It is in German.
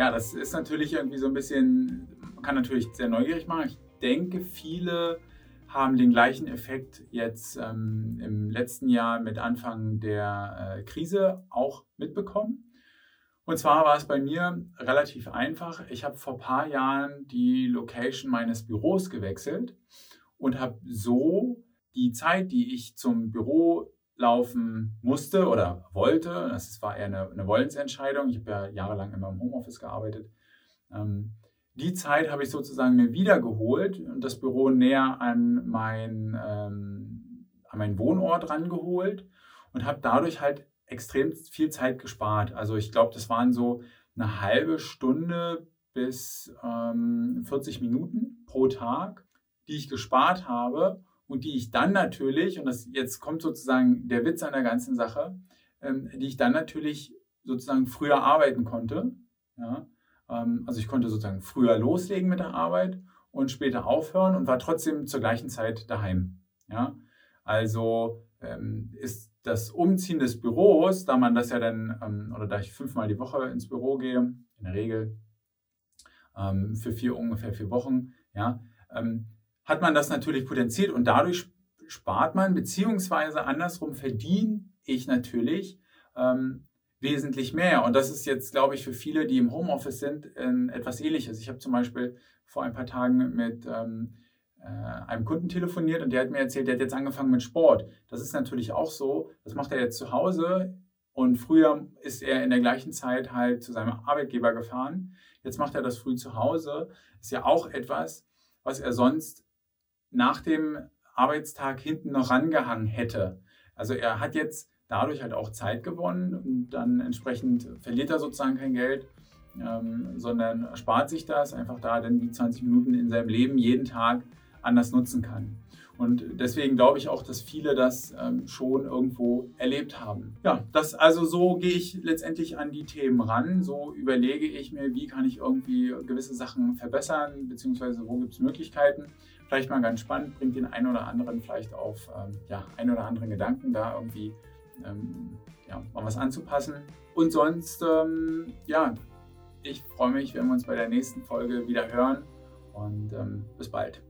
Ja, das ist natürlich irgendwie so ein bisschen, man kann natürlich sehr neugierig machen. Ich denke, viele haben den gleichen Effekt jetzt ähm, im letzten Jahr mit Anfang der äh, Krise auch mitbekommen. Und zwar war es bei mir relativ einfach. Ich habe vor ein paar Jahren die Location meines Büros gewechselt und habe so die Zeit, die ich zum Büro laufen musste oder wollte, das war eher eine, eine Wollensentscheidung, ich habe ja jahrelang immer im Homeoffice gearbeitet, ähm, die Zeit habe ich sozusagen mir wiedergeholt und das Büro näher an, mein, ähm, an meinen Wohnort rangeholt und habe dadurch halt extrem viel Zeit gespart. Also ich glaube, das waren so eine halbe Stunde bis ähm, 40 Minuten pro Tag, die ich gespart habe und die ich dann natürlich, und das jetzt kommt sozusagen der Witz an der ganzen Sache, ähm, die ich dann natürlich sozusagen früher arbeiten konnte. Ja? Ähm, also ich konnte sozusagen früher loslegen mit der Arbeit und später aufhören und war trotzdem zur gleichen Zeit daheim. Ja? Also ähm, ist das Umziehen des Büros, da man das ja dann, ähm, oder da ich fünfmal die Woche ins Büro gehe, in der Regel ähm, für vier ungefähr vier Wochen, ja, ähm, hat man das natürlich potenziert und dadurch spart man, beziehungsweise andersrum verdiene ich natürlich ähm, wesentlich mehr. Und das ist jetzt, glaube ich, für viele, die im Homeoffice sind, äh, etwas ähnliches. Ich habe zum Beispiel vor ein paar Tagen mit ähm, äh, einem Kunden telefoniert und der hat mir erzählt, der hat jetzt angefangen mit Sport. Das ist natürlich auch so, das macht er jetzt zu Hause und früher ist er in der gleichen Zeit halt zu seinem Arbeitgeber gefahren. Jetzt macht er das früh zu Hause. Ist ja auch etwas, was er sonst nach dem Arbeitstag hinten noch rangehangen hätte. Also er hat jetzt dadurch halt auch Zeit gewonnen und dann entsprechend verliert er sozusagen kein Geld, ähm, sondern spart sich das einfach da dann die 20 Minuten in seinem Leben jeden Tag anders nutzen kann. Und deswegen glaube ich auch, dass viele das ähm, schon irgendwo erlebt haben. Ja, das also so gehe ich letztendlich an die Themen ran. So überlege ich mir, wie kann ich irgendwie gewisse Sachen verbessern, beziehungsweise wo gibt es Möglichkeiten vielleicht mal ganz spannend, bringt den einen oder anderen vielleicht auf ähm, ja, einen oder anderen Gedanken da irgendwie ähm, ja, mal was anzupassen. Und sonst, ähm, ja, ich freue mich, wenn wir uns bei der nächsten Folge wieder hören und ähm, bis bald.